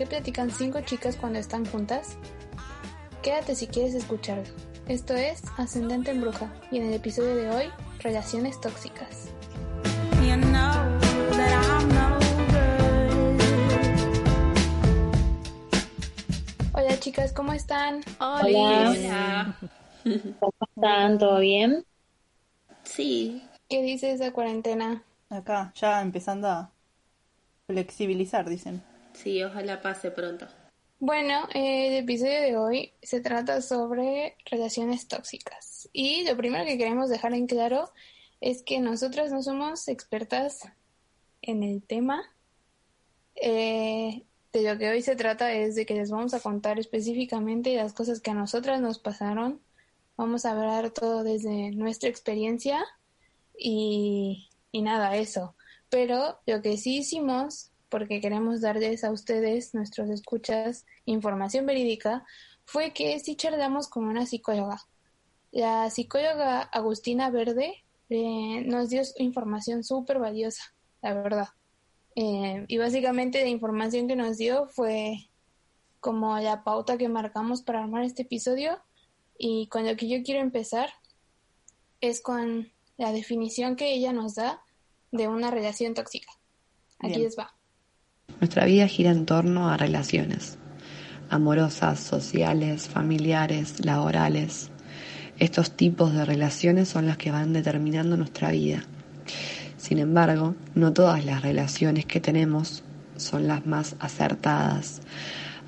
Qué platican cinco chicas cuando están juntas? Quédate si quieres escucharlo. Esto es Ascendente en Bruja y en el episodio de hoy, Relaciones Tóxicas. You know. Hola chicas, ¿cómo están? Hola. ¿Cómo están? ¿Todo bien? Sí, ¿Qué dice esa cuarentena? Acá, ya empezando a flexibilizar, dicen. Sí, ojalá pase pronto. Bueno, eh, el episodio de hoy se trata sobre relaciones tóxicas. Y lo primero que queremos dejar en claro es que nosotras no somos expertas en el tema. Eh, de lo que hoy se trata es de que les vamos a contar específicamente las cosas que a nosotras nos pasaron. Vamos a hablar todo desde nuestra experiencia y, y nada, eso. Pero lo que sí hicimos, porque queremos darles a ustedes, nuestros escuchas, información verídica, fue que sí charlamos con una psicóloga. La psicóloga Agustina Verde eh, nos dio información súper valiosa, la verdad. Eh, y básicamente la información que nos dio fue como la pauta que marcamos para armar este episodio. Y con lo que yo quiero empezar es con la definición que ella nos da de una relación tóxica. Aquí Bien. les va. Nuestra vida gira en torno a relaciones amorosas, sociales, familiares, laborales. Estos tipos de relaciones son las que van determinando nuestra vida. Sin embargo, no todas las relaciones que tenemos son las más acertadas.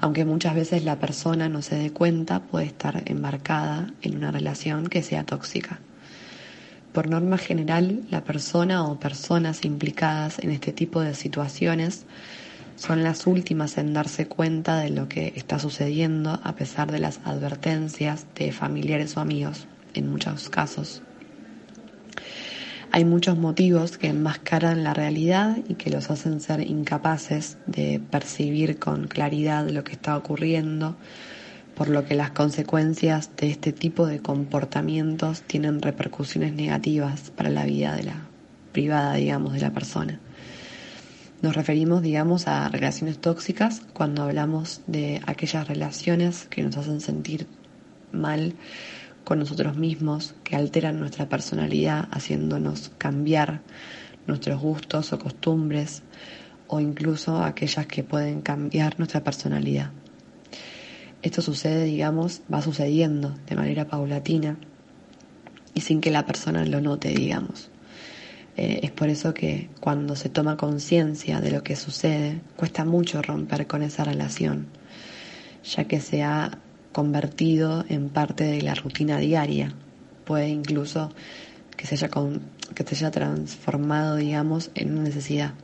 Aunque muchas veces la persona no se dé cuenta, puede estar embarcada en una relación que sea tóxica. Por norma general, la persona o personas implicadas en este tipo de situaciones son las últimas en darse cuenta de lo que está sucediendo a pesar de las advertencias de familiares o amigos, en muchos casos. Hay muchos motivos que enmascaran la realidad y que los hacen ser incapaces de percibir con claridad lo que está ocurriendo, por lo que las consecuencias de este tipo de comportamientos tienen repercusiones negativas para la vida de la privada, digamos, de la persona. Nos referimos, digamos, a relaciones tóxicas cuando hablamos de aquellas relaciones que nos hacen sentir mal con nosotros mismos, que alteran nuestra personalidad, haciéndonos cambiar nuestros gustos o costumbres, o incluso aquellas que pueden cambiar nuestra personalidad. Esto sucede, digamos, va sucediendo de manera paulatina y sin que la persona lo note, digamos. Eh, es por eso que cuando se toma conciencia de lo que sucede, cuesta mucho romper con esa relación, ya que se ha convertido en parte de la rutina diaria. Puede incluso que se haya, con- que se haya transformado, digamos, en una necesidad.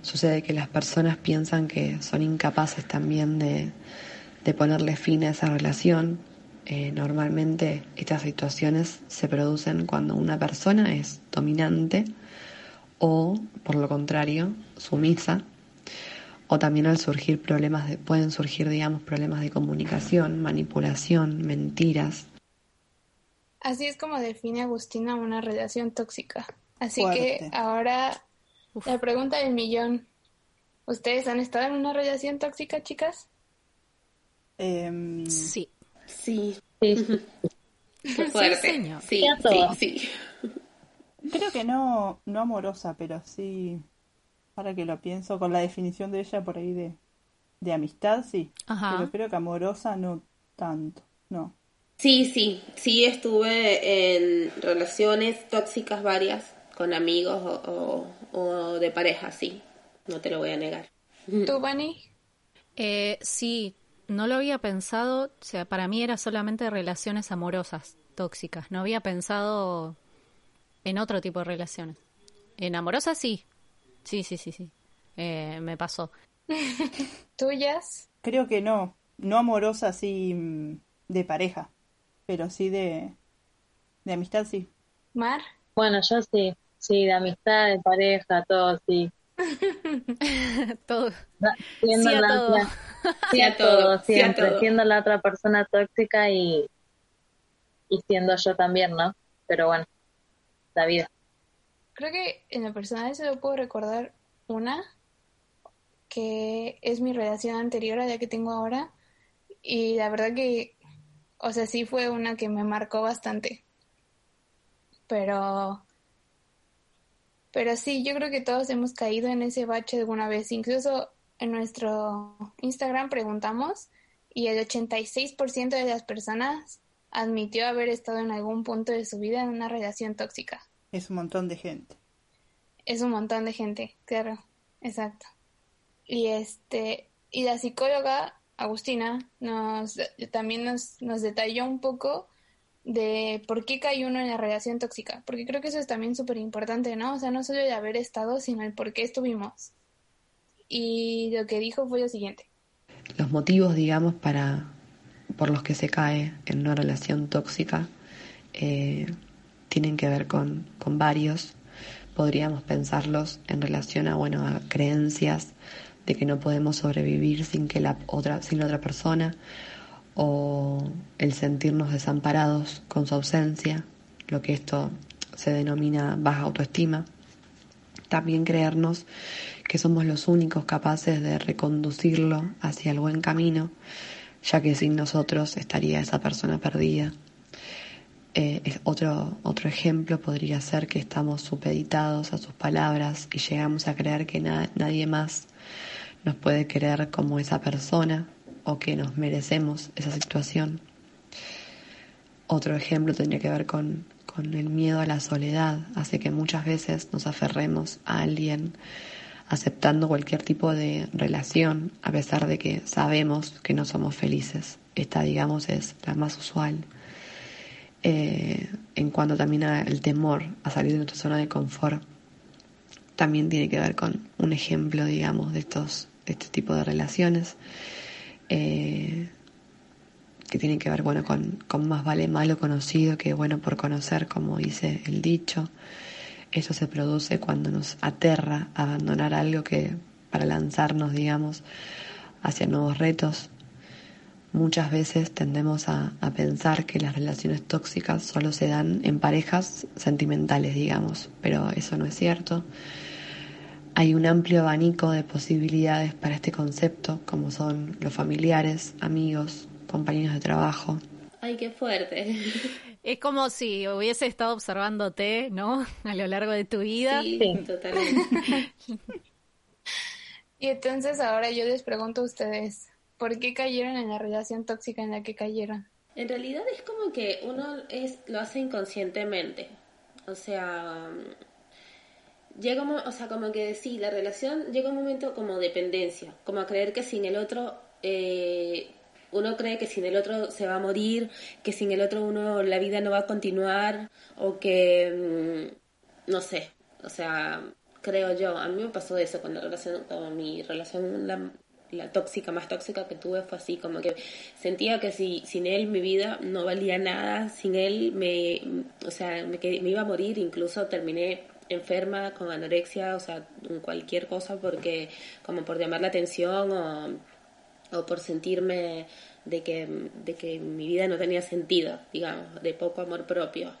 Sucede que las personas piensan que son incapaces también de, de ponerle fin a esa relación. Eh, normalmente estas situaciones se producen cuando una persona es dominante o, por lo contrario, sumisa o también al surgir problemas de, pueden surgir, digamos, problemas de comunicación, manipulación, mentiras. Así es como define Agustina una relación tóxica. Así Fuerte. que ahora la pregunta del millón. ¿Ustedes han estado en una relación tóxica, chicas? Em, Sí. Sí, Sí, qué fuerte. señor. Sí, Sí sí, sí. creo que no, no amorosa, pero sí, ahora que lo pienso, con la definición de ella por ahí de, de amistad, sí. Ajá. Pero creo que amorosa no tanto, no. Sí, sí, sí estuve en relaciones tóxicas varias con amigos o, o- o de pareja, sí, no te lo voy a negar. ¿Tú, Bunny? Eh, sí, no lo había pensado, o sea, para mí era solamente relaciones amorosas, tóxicas. No había pensado en otro tipo de relaciones. En amorosas sí, sí, sí, sí, sí. Eh, me pasó. ¿Tuyas? Creo que no, no amorosa así mm, de pareja, pero sí de, de amistad, sí. ¿Mar? Bueno, yo sí, sí, de amistad, de pareja, todo, sí. Todo. Da- Siendo Sí a la todo. Sí a todo, sí a siempre, todo. siendo la otra persona tóxica y, y siendo yo también, ¿no? Pero bueno, la vida. Creo que en lo personal solo puedo recordar una, que es mi relación anterior a la que tengo ahora. Y la verdad que, o sea, sí fue una que me marcó bastante. Pero, pero sí, yo creo que todos hemos caído en ese bache alguna vez. Incluso en nuestro Instagram preguntamos y el 86% de las personas admitió haber estado en algún punto de su vida en una relación tóxica. Es un montón de gente. Es un montón de gente, claro, exacto. Y este, y la psicóloga Agustina nos también nos, nos detalló un poco de por qué cae uno en la relación tóxica, porque creo que eso es también súper importante, ¿no? O sea, no solo el haber estado, sino el por qué estuvimos. Y lo que dijo fue lo siguiente. Los motivos, digamos, para por los que se cae en una relación tóxica eh, tienen que ver con, con varios. Podríamos pensarlos en relación a, bueno, a creencias de que no podemos sobrevivir sin que la otra, sin la otra persona, o el sentirnos desamparados con su ausencia, lo que esto se denomina baja autoestima. También creernos que somos los únicos capaces de reconducirlo hacia el buen camino, ya que sin nosotros estaría esa persona perdida. Eh, otro, otro ejemplo podría ser que estamos supeditados a sus palabras y llegamos a creer que na- nadie más nos puede querer como esa persona o que nos merecemos esa situación. Otro ejemplo tendría que ver con, con el miedo a la soledad, hace que muchas veces nos aferremos a alguien aceptando cualquier tipo de relación a pesar de que sabemos que no somos felices. Esta, digamos, es la más usual. Eh, en cuanto también al temor a salir de nuestra zona de confort, también tiene que ver con un ejemplo, digamos, de estos, de este tipo de relaciones. Eh, que tiene que ver bueno con, con más vale malo conocido que bueno por conocer, como dice el dicho. Eso se produce cuando nos aterra abandonar algo que para lanzarnos, digamos, hacia nuevos retos. Muchas veces tendemos a, a pensar que las relaciones tóxicas solo se dan en parejas sentimentales, digamos, pero eso no es cierto. Hay un amplio abanico de posibilidades para este concepto, como son los familiares, amigos, compañeros de trabajo. Ay, qué fuerte. Es como si hubiese estado observándote, ¿no? A lo largo de tu vida. Sí, Sí. totalmente. Y entonces ahora yo les pregunto a ustedes, ¿por qué cayeron en la relación tóxica en la que cayeron? En realidad es como que uno es lo hace inconscientemente. O sea, llega un o sea, como que sí, la relación llega un momento como dependencia, como a creer que sin el otro eh, uno cree que sin el otro se va a morir, que sin el otro uno la vida no va a continuar o que mm, no sé, o sea, creo yo, a mí me pasó eso con la relación con mi relación la, la tóxica más tóxica que tuve fue así como que sentía que si sin él mi vida no valía nada, sin él me o sea, me, me iba a morir, incluso terminé enferma con anorexia, o sea, cualquier cosa porque como por llamar la atención o o por sentirme de que, de que mi vida no tenía sentido, digamos, de poco amor propio.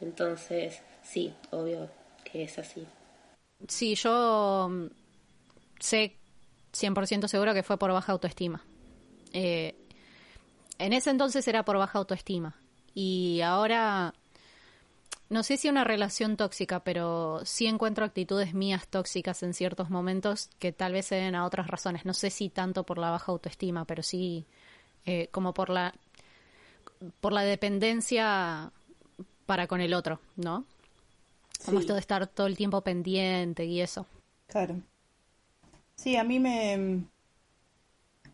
Entonces, sí, obvio que es así. Sí, yo mm, sé 100% seguro que fue por baja autoestima. Eh, en ese entonces era por baja autoestima. Y ahora, no sé si una relación tóxica, pero sí encuentro actitudes mías tóxicas en ciertos momentos que tal vez se den a otras razones. No sé si tanto por la baja autoestima, pero sí eh, como por la, por la dependencia para con el otro, ¿no? Como Sí. esto de estar todo el tiempo pendiente y eso. Claro. Sí, a mí me...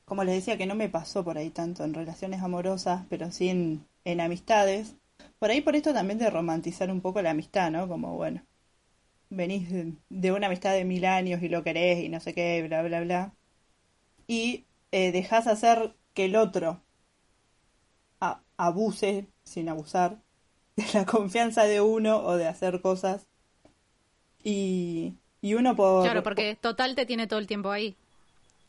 Como les decía, que no me pasó por ahí tanto en relaciones amorosas, pero sí en, en amistades. Por ahí por esto también de romantizar un poco la amistad, ¿no? Como, bueno, venís de, una amistad de mil años y lo querés y no sé qué, bla, bla, bla. Y eh, dejás hacer que el otro a- abuse, sin abusar, de la confianza de uno o de hacer cosas. Y, y uno por... Claro, porque total te tiene todo el tiempo ahí.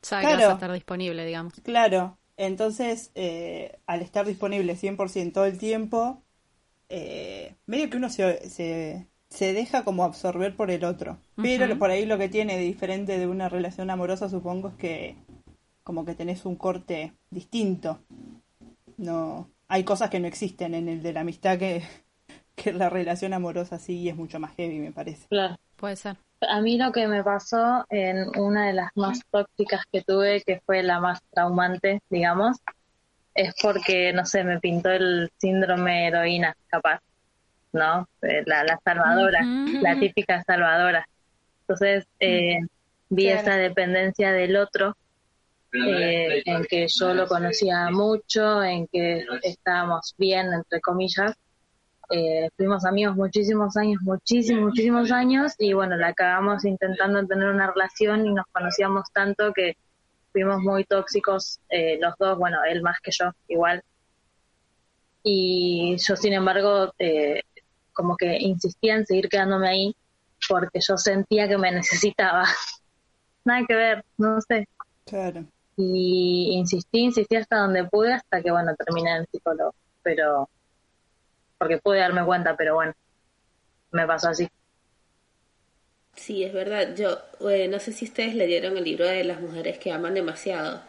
Sabe que Claro. vas a estar disponible, digamos. Claro, entonces eh, al estar disponible 100% todo el tiempo, eh, medio que uno se, se, se deja como absorber por el otro. Pero por ahí lo que tiene de diferente de una relación amorosa, supongo, es que como que tenés un corte distinto. No, hay cosas que no existen en el de la amistad que, que la relación amorosa sí y es mucho más heavy, me parece. Claro. Puede ser. A mí lo que me pasó en una de las más tóxicas que tuve, que fue la más traumante, digamos, es porque, no sé, me pintó el síndrome heroína, capaz, ¿no? Eh, La, la salvadora, la típica salvadora. Entonces, eh, vi Claro. esa dependencia del otro, eh, en que yo lo conocía mucho, en que estábamos bien, entre comillas, eh, fuimos amigos muchísimos años, muchísimos, muchísimos años y bueno, la acabamos intentando tener una relación y nos conocíamos tanto que fuimos muy tóxicos eh, los dos, bueno, él más que yo, igual. Y yo, sin embargo, eh, como que insistía en seguir quedándome ahí porque yo sentía que me necesitaba. Nada que ver, no sé. Claro. Y insistí, insistí hasta donde pude, hasta que, bueno, terminé en psicólogo. Pero, porque pude darme cuenta, pero bueno, me pasó así. Sí, es verdad. Yo eh, no sé si ustedes leyeron el libro de las mujeres que aman demasiado.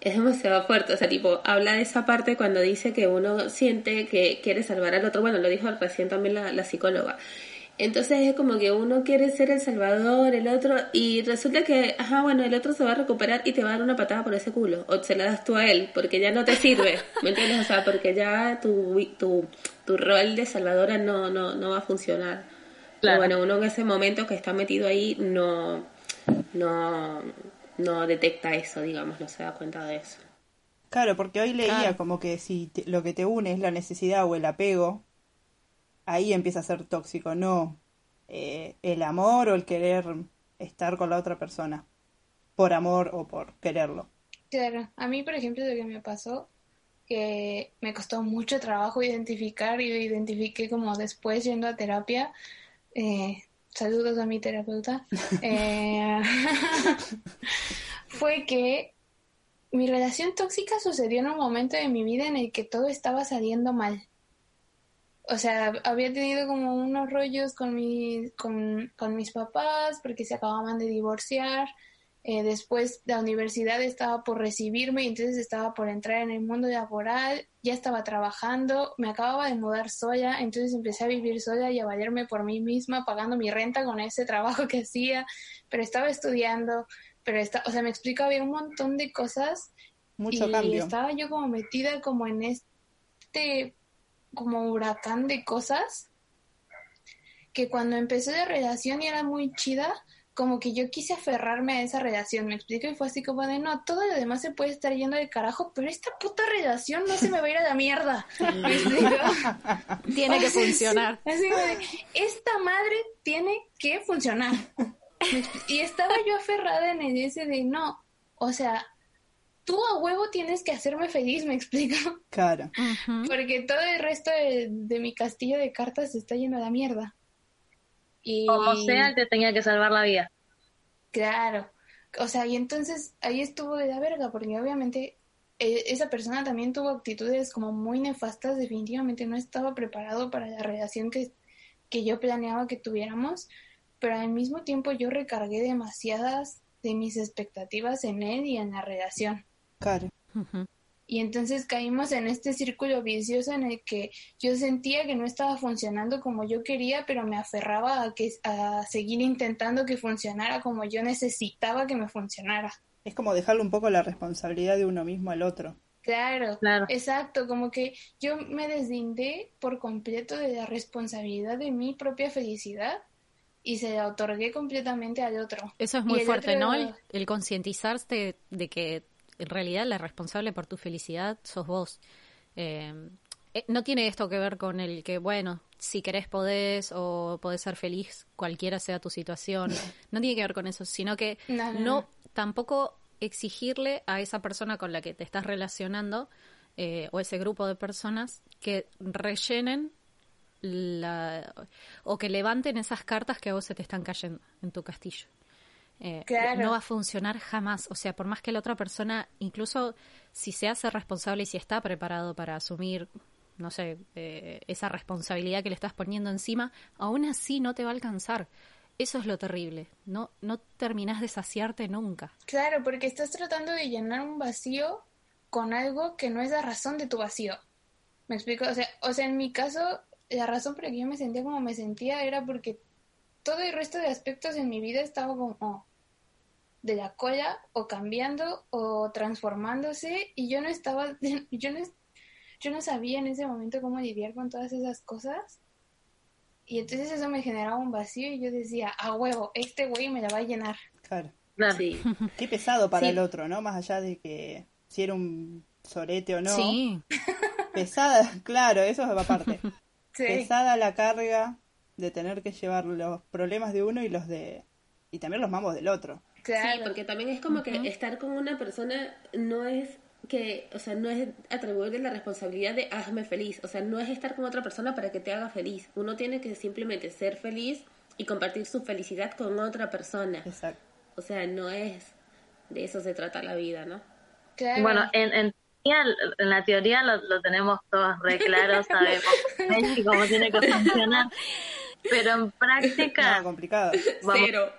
Es demasiado fuerte, o sea, tipo, habla de esa parte cuando dice que uno siente que quiere salvar al otro. Bueno, lo dijo recién también la, la psicóloga. Entonces es como que uno quiere ser el salvador, el otro, y resulta que, ajá, bueno, el otro se va a recuperar y te va a dar una patada por ese culo, o se la das tú a él, porque ya no te sirve, ¿me entiendes? O sea, porque ya tu, tu, tu rol de salvadora no, no, no va a funcionar. Pero bueno, uno en ese momento que está metido ahí no, no, no detecta eso, digamos, no se da cuenta de eso. Claro, porque hoy leía Claro. como que si te- lo que te une es la necesidad o el apego, ahí empieza a ser tóxico, no eh, el amor o el querer estar con la otra persona, por amor o por quererlo. Claro, a mí, por ejemplo, lo que me pasó, que me costó mucho trabajo identificar y lo identifiqué como después yendo a terapia. Eh, saludos a mi terapeuta. eh, fue que mi relación tóxica sucedió en un momento de mi vida en el que todo estaba saliendo mal. O sea, había tenido como unos rollos con, mi, con, con mis papás porque se acababan de divorciar. Eh, después la universidad estaba por recibirme y entonces estaba por entrar en el mundo laboral, ya estaba trabajando, me acababa de mudar sola, entonces empecé a vivir sola y a valerme por mí misma, pagando mi renta con ese trabajo que hacía, pero estaba estudiando, pero está, o sea, me explico, había un montón de cosas Mucho y cambio. estaba yo como metida como en este como huracán de cosas que cuando empezó la relación y era muy chida, como que yo quise aferrarme a esa relación, me explico, y fue así como de, no, todo lo demás se puede estar yendo de carajo, pero esta puta relación no se me va a ir a la mierda. ¿Me explico? Tiene que funcionar. sí, así como de, esta madre tiene que funcionar. Y estaba yo aferrada en el ese de, no, o sea, tú a huevo tienes que hacerme feliz, me explico. Claro. Porque todo el resto de, de mi castillo de cartas se está yendo a la mierda. Y Como sea, te tenía que salvar la vida. claro, o sea, y entonces ahí estuvo de la verga, porque obviamente eh, esa persona también tuvo actitudes como muy nefastas, definitivamente no estaba preparado para la relación que, que yo planeaba que tuviéramos, pero al mismo tiempo yo recargué demasiadas de mis expectativas en él y en la relación. Claro. Y entonces caímos en este círculo vicioso en el que yo sentía que no estaba funcionando como yo quería, pero me aferraba a, que, a seguir intentando que funcionara como yo necesitaba que me funcionara. Es como dejarle un poco la responsabilidad de uno mismo al otro. Claro, Claro. exacto, como que yo me deslindé por completo de la responsabilidad de mi propia felicidad y se la otorgué completamente al otro. Eso es muy fuerte, otro- ¿no? El, el concientizarte de que en realidad la responsable por tu felicidad sos vos. Eh, eh, no tiene esto que ver con el que, bueno, si querés podés o podés ser feliz, cualquiera sea tu situación. No tiene que ver con eso, sino que No, no, no no. tampoco exigirle a esa persona con la que te estás relacionando eh, o ese grupo de personas que rellenen la, o que levanten esas cartas que a vos se te están cayendo en tu castillo. Eh, Claro. No va a funcionar jamás. O sea, por más que la otra persona, incluso si se hace responsable y si está preparado para asumir, no sé, eh, esa responsabilidad que le estás poniendo encima, aún así no te va a alcanzar. Eso es lo terrible. No, no terminás de saciarte nunca. Claro, porque estás tratando de llenar un vacío con algo que no es la razón de tu vacío. ¿Me explico? O sea, o sea, en mi caso, la razón por la que yo me sentía como me sentía era porque todo el resto de aspectos en mi vida estaba como de la cola o cambiando o transformándose y yo no estaba, yo no, yo no sabía en ese momento cómo lidiar con todas esas cosas. Y entonces eso me generaba un vacío y yo decía, a huevo, este güey me la va a llenar. Claro. Sí. Qué pesado para Sí. el otro, ¿no? Más allá de que si era un sorete o no. Sí, Pesada, claro, eso va aparte. Sí. Pesada la carga de tener que llevar los problemas de uno y los de. y también los mambos del otro. Claro. Sí, porque también es como que estar con una persona no es que, o sea, no es atribuirle la responsabilidad de hazme feliz, o sea, no es estar con otra persona para que te haga feliz. Uno tiene que simplemente ser feliz y compartir su felicidad con otra persona. Exacto. O sea, no es de eso se trata la vida, ¿no? Claro. Bueno, en, en, teoría, en la teoría lo, lo tenemos todos re claro, sabemos cómo tiene que funcionar. Pero en práctica, No, complicado. vamos Cero.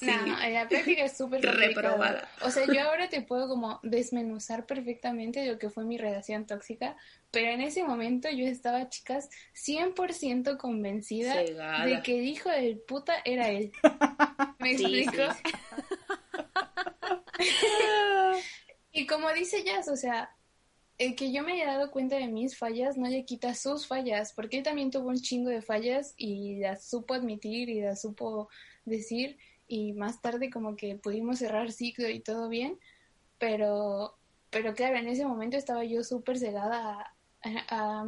No, en la práctica es súper. Reprobada. O sea, yo ahora te puedo como desmenuzar perfectamente lo que fue mi relación tóxica, pero en ese momento yo estaba, chicas, 100% convencida de que el hijo del puta era él. ¿Me Sí, explico? sí, Y como dice Jazz, o sea, el que yo me haya dado cuenta de mis fallas no le quita sus fallas, porque él también tuvo un chingo de fallas y las supo admitir y las supo decir y más tarde como que pudimos cerrar ciclo y todo bien, pero, pero claro, en ese momento estaba yo súper cegada a, a- a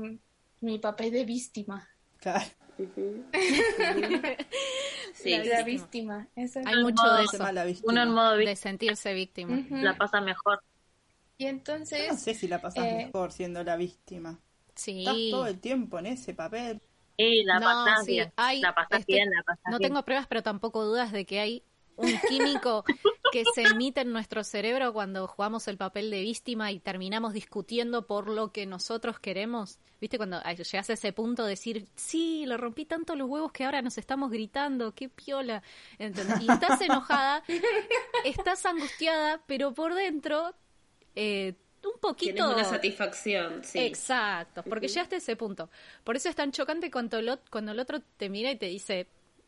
mi papel de víctima. Claro. Sí, la, la víctima. Eso hay mucho de eso, mala víctima. uno en modo de sentirse víctima. La pasa mejor. Y entonces... No sé si la pasas eh, mejor siendo la víctima. Sí. Estás todo el tiempo en ese papel. La No, pasás sí, bien. hay- la pasás este, bien, la pasás No bien. tengo pruebas, pero tampoco dudas de que hay un químico que se emite en nuestro cerebro cuando jugamos el papel de víctima y terminamos discutiendo por lo que nosotros queremos. ¿Viste? Cuando llegas a ese punto de decir, sí, le rompí tanto los huevos que ahora nos estamos gritando, qué piola. ¿Entendés? Y estás enojada, estás angustiada, pero por dentro, eh, un poquito... Tienes una satisfacción, sí. Exacto, porque llegaste a ese punto. Por eso es tan chocante cuando el, ot- cuando el otro te mira y te dice,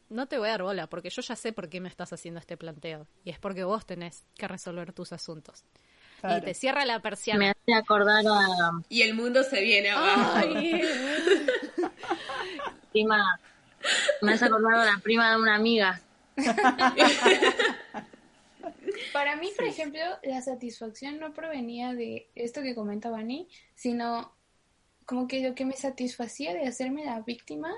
no te voy a dar bola, porque yo ya sé por qué me estás haciendo este planteo. Y es porque vos tenés que resolver tus asuntos. Y te cierra la Me persiana. hace acordar a Y el mundo se viene abajo. Ay, prima, me hace acordar a la prima de una amiga. Para mí, por ejemplo, la satisfacción no provenía de esto que comentaba Ani, sino como que lo que me satisfacía de hacerme la víctima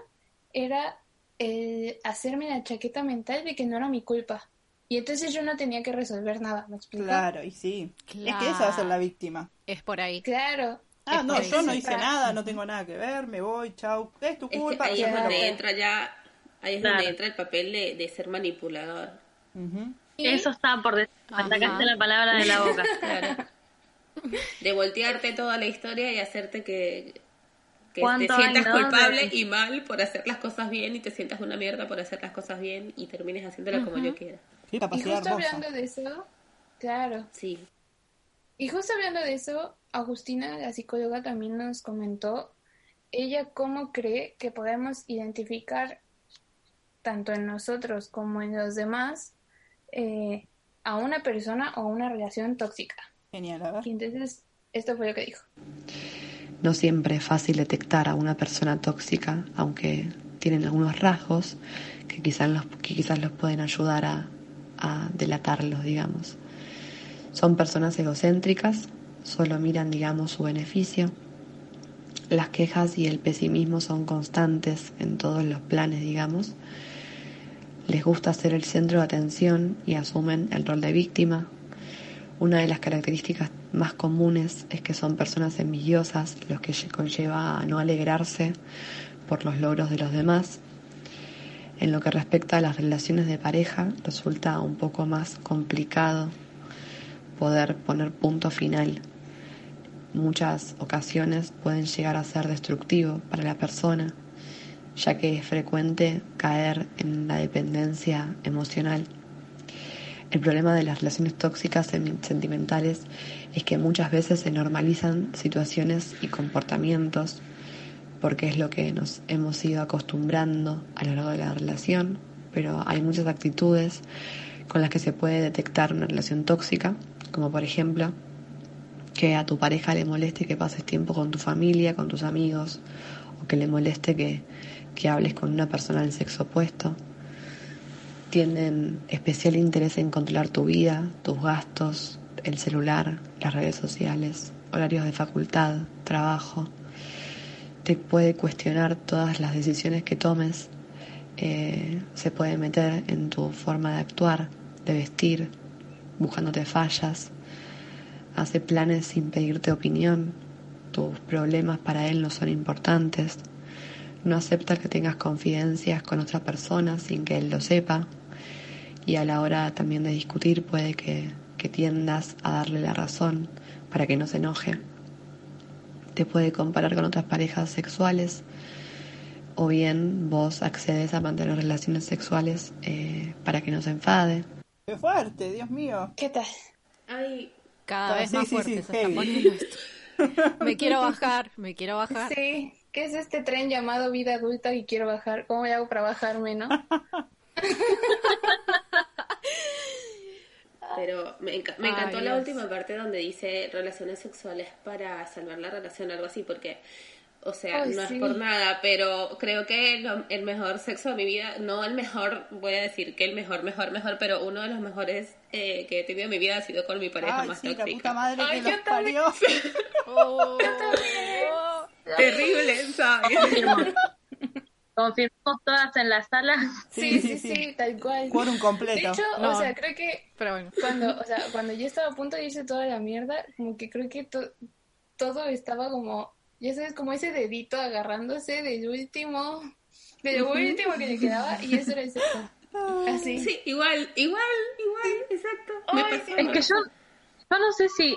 era el hacerme la chaqueta mental de que no era mi culpa. Y entonces yo no tenía que resolver nada, ¿me explico? Claro, y sí. Es que esa va a ser la víctima. es por ahí. Claro. Ah, Es no, yo no hice nada, no tengo nada que ver, me voy, chau. Es tu Es que culpa. ahí es donde entra ya, ahí es Claro. donde entra el papel de, de ser manipulador. Y- Eso está por decir. La palabra de la boca. Claro. De voltearte toda la historia y hacerte que, Que te ¿Cuánto hay, sientas no? culpable y mal por hacer las cosas bien y te sientas una mierda por hacer las cosas bien y termines haciéndolas como yo quiera. Y justo hermosa. hablando de eso, claro. Sí. Y justo hablando de eso, Agustina, la psicóloga, también nos comentó ella cómo cree que podemos identificar tanto en nosotros como en los demás eh, a una persona o una relación tóxica. Genial, a ver. Y entonces, esto fue lo que dijo. No siempre es fácil detectar a una persona tóxica, aunque tienen algunos rasgos que quizás los, que quizás los pueden ayudar a, a delatarlos, digamos. Son personas egocéntricas, solo miran, digamos, su beneficio. Las quejas y el pesimismo son constantes en todos los planes, digamos. Les gusta ser el centro de atención y asumen el rol de víctima, una de las características más comunes es que son personas envidiosas, los que lle- conlleva a no alegrarse por los logros de los demás. En lo que respecta a las relaciones de pareja, resulta un poco más complicado poder poner punto final. Muchas ocasiones pueden llegar a ser destructivo para la persona, ya que es frecuente caer en la dependencia emocional. El problema de las relaciones tóxicas sentimentales es que muchas veces se normalizan situaciones y comportamientos porque es lo que nos hemos ido acostumbrando a lo largo de la relación, pero hay muchas actitudes con las que se puede detectar una relación tóxica, como por ejemplo que a tu pareja le moleste que pases tiempo con tu familia, con tus amigos, o que le moleste que, que hables con una persona del sexo opuesto tienen especial interés en controlar tu vida, tus gastos, el celular, las redes sociales, horarios de facultad, trabajo. Te puede cuestionar todas las decisiones que tomes. Eh, se puede meter en tu forma de actuar, de vestir, buscándote fallas. Hace planes sin pedirte opinión. Tus problemas para él no son importantes. No acepta que tengas confidencias con otra persona sin que él lo sepa. Y a la hora también de discutir puede que, que tiendas a darle la razón para que no se enoje. Te puede comparar con otras parejas sexuales o bien vos accedes a mantener relaciones sexuales eh, para que no se enfade. Qué fuerte, Dios mío. ¿Qué tal? Ay, Cada Ah, vez sí, más sí, fuerte sí, se heavy. está poniendo esto. Me quiero bajar, me quiero bajar. Sí, ¿qué es este tren llamado vida adulta y quiero bajar? ¿Cómo hago para bajarme, no? Pero me, enca- me Ay, encantó la Dios. última parte donde dice relaciones sexuales para salvar la relación, algo así, porque, o sea, Ay, no sí. es por nada, pero creo que lo- el mejor sexo de mi vida, no el mejor, voy a decir que el mejor, mejor, mejor, pero uno de los mejores eh, que he tenido en mi vida ha sido con mi pareja Ay, más sí, la tóxica. puta madre Ay, que yo los parió. Oh. Terrible, ¿sabes? Confirmamos todas en la sala. Sí, sí, sí, tal cual. Quórum De completo. hecho, No. o sea, creo que Pero bueno. cuando, o sea, cuando yo estaba a punto de irse toda la mierda, como que creo que to- todo estaba como, ya sabes, como ese dedito agarrándose del último, de lo último que le quedaba, y eso era el sexo. Así. Sí, igual, igual, igual, exacto. Me Ay, pasó. Es que yo, yo no sé si,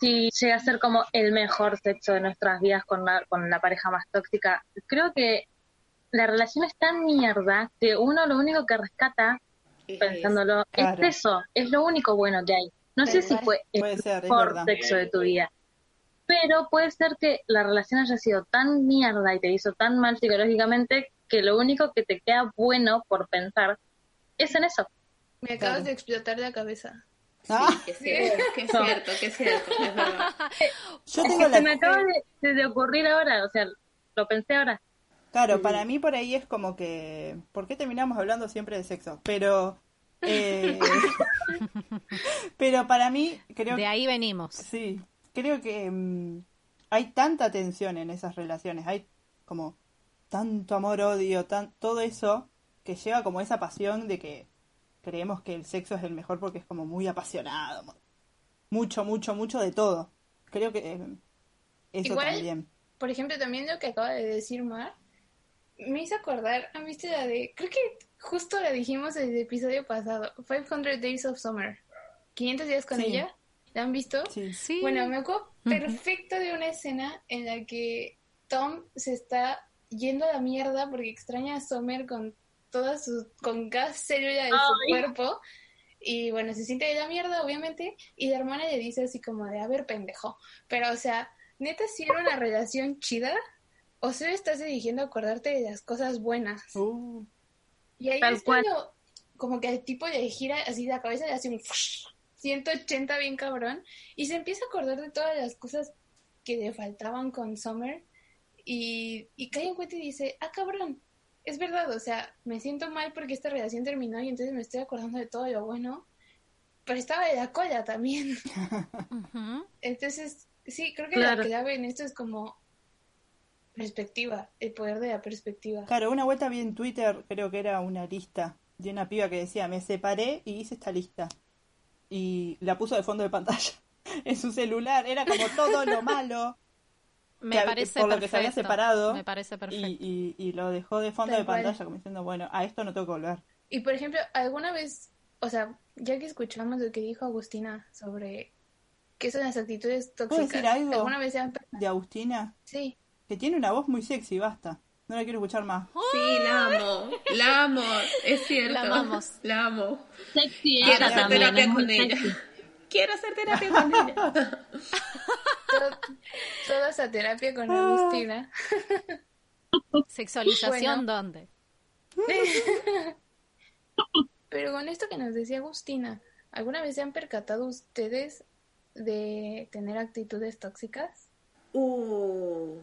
si llega a ser como el mejor sexo de nuestras vidas con la, con la pareja más tóxica. Creo que la relación es tan mierda que uno lo único que rescata, Es- pensándolo, Claro. es eso, es lo único bueno que hay. No sé si fue el ser, mejor sexo de tu vida. Pero puede ser que la relación haya sido tan mierda y te hizo tan mal psicológicamente que lo único que te queda bueno por pensar es en eso. Me acabas Claro. de explotar la cabeza. Sí, Ah. que es cierto, que es cierto, que es cierto, es verdad. Yo Es que la... se me acaba de, de- ocurrir ahora, o sea, lo pensé ahora. Claro, para mí por ahí es como que... ¿Por qué terminamos hablando siempre de sexo? Pero... eh, Pero para mí creo De que... ahí venimos. Sí, creo que mm, hay tanta tensión en esas relaciones, hay como tanto amor, odio, tan, todo eso que lleva como esa pasión de que creemos que el sexo es el mejor porque es como muy apasionado, mu- mucho, mucho, mucho de todo. Creo que eh, eso Igual- también. Por ejemplo, también lo que acaba de decir Mar, me hizo acordar, ¿han visto la de, creo que justo la dijimos en el episodio pasado, 500 Days of Summer, 500 días con Sí. ella, ¿la han visto? Sí. Sí. Bueno, me acuerdo perfecto de una escena en la que Tom se está yendo a la mierda porque extraña a Summer con toda su, con cada célula de su cuerpo. Y bueno, se siente de la mierda, obviamente, y la hermana le dice así como de, a ver, pendejo. Pero, o sea, neta, si era una relación chida, o solo estás dirigiendo a acordarte de las cosas buenas. Uh, Y ahí es cuando como que el tipo le gira así la cabeza, le hace un 180 bien cabrón, y se empieza a acordar de todas las cosas que le faltaban con Summer, y, y cae en cuenta y dice, ah, cabrón, es verdad, o sea, me siento mal porque esta relación terminó y entonces me estoy acordando de todo lo bueno, pero estaba de la cola también. Entonces, sí, creo que Claro. la clave en esto es como perspectiva, el poder de la perspectiva. claro, una vuelta vi en Twitter, creo que era una lista de una piba que decía, me separé y hice esta lista. Y la puso de fondo de pantalla en su celular. Era como todo lo malo Me que- parece por lo perfecto. que se había separado. Me parece perfecto. y, y, y lo dejó de fondo Tal de cual. pantalla como diciendo, bueno, a esto no tengo que volver. Y por ejemplo, alguna vez, o sea, ya que escuchamos lo que dijo Agustina sobre qué son las actitudes tóxicas, decir algo? ¿alguna vez han... De Agustina, Sí, que tiene una voz muy sexy, basta. No la quiero escuchar más. Sí, la amo, la amo, es cierto. La amamos. La amo. Sexy Quiero hacer terapia con ella. Quiero hacer terapia con ella. Todo- toda esa terapia con Agustina. ¿Sexualización Bueno. dónde? Pero con esto que nos decía Agustina, ¿alguna vez se han percatado ustedes de tener actitudes tóxicas? Uh.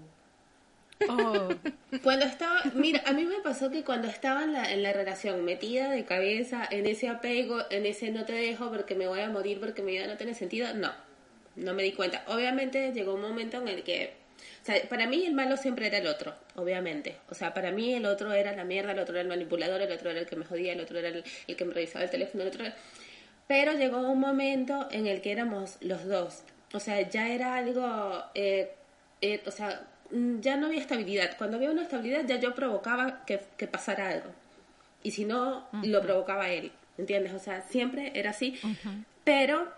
Oh, Cuando estaba, mira, a mí me pasó que cuando estaba en la, en la relación metida de cabeza en ese apego, en ese no te dejo porque me voy a morir porque mi vida no tiene sentido, no, no me di cuenta. Obviamente llegó un momento en el que, o sea, para mí el malo siempre era el otro, obviamente. O sea, para mí el otro era la mierda, el otro era el manipulador, el otro era el que me jodía, el otro era el, el que me revisaba el teléfono, el otro era... Pero llegó un momento en el que éramos los dos. O sea, ya era algo, eh, eh, o sea, mm, ya no había estabilidad. Cuando había una estabilidad ya yo provocaba que, que pasara algo. Y si no, lo provocaba él. ¿Entiendes? O sea, siempre era así. Pero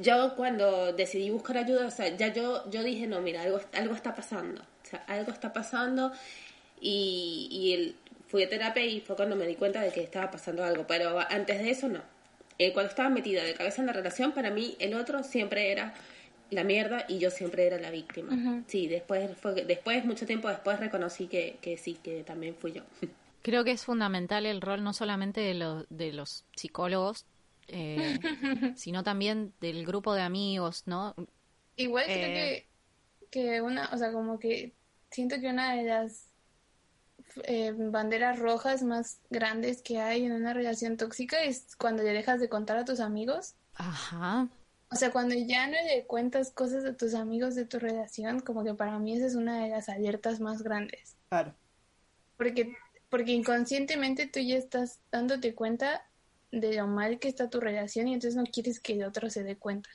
yo cuando decidí buscar ayuda, o sea, ya yo, yo dije, no, mira, algo, algo está pasando. O sea, algo está pasando y, y el- fui a terapia y fue cuando me di cuenta de que estaba pasando algo. Pero antes de eso, no. Eh, cuando estaba metida de cabeza en la relación, para mí el otro siempre era la mierda y yo siempre era la víctima. Sí, después, fue, después, mucho tiempo después, reconocí que, que sí, que también fui yo. creo que es fundamental el rol no solamente de, lo- de los psicólogos, eh, sino también del grupo de amigos, ¿no? Igual creo Eh. que, que una, o sea, como que siento que una de las eh, banderas rojas más grandes que hay en una relación tóxica es cuando le dejas de contar a tus amigos. Ajá. O sea, cuando ya no le cuentas cosas a tus amigos de tu relación, como que para mí esa es una de las alertas más grandes. Claro. Porque, porque inconscientemente tú ya estás dándote cuenta de lo mal que está tu relación y entonces no quieres que el otro se dé cuenta.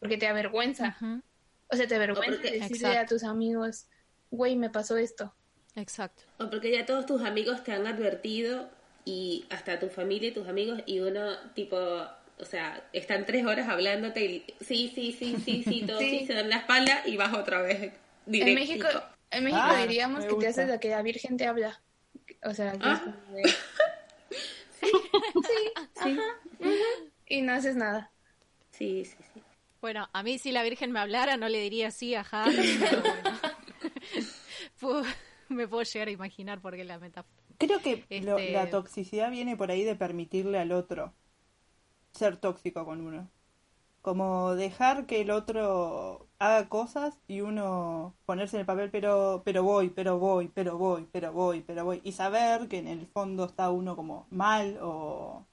Porque te avergüenza. Ujú. O sea, te avergüenza porque- decirle a Exacto. tus amigos, güey, me pasó esto. Exacto. O porque ya todos tus amigos te han advertido y hasta tu familia y tus amigos y uno tipo, o sea, están tres horas hablándote y sí, sí, sí, sí, sí, todos Sí. sí, se dan la espalda y vas otra vez En directito. México, en México Ah, diríamos que te gusta. haces la que la Virgen te habla. O sea, que es Ah. como de- sí, ajá, ujú, y no haces nada. Sí, sí, sí. Bueno, a mí si la Virgen me hablara no le diría sí, ajá. pero bueno. Puedo- me puedo llegar a imaginar por qué la metáfora. Creo que lo- Este- la toxicidad viene por ahí de permitirle al otro ser tóxico con uno. Como dejar que el otro haga cosas y uno ponerse en el papel, pero, pero voy, pero voy, pero voy, pero voy, pero voy. Y saber que en el fondo está uno como mal o,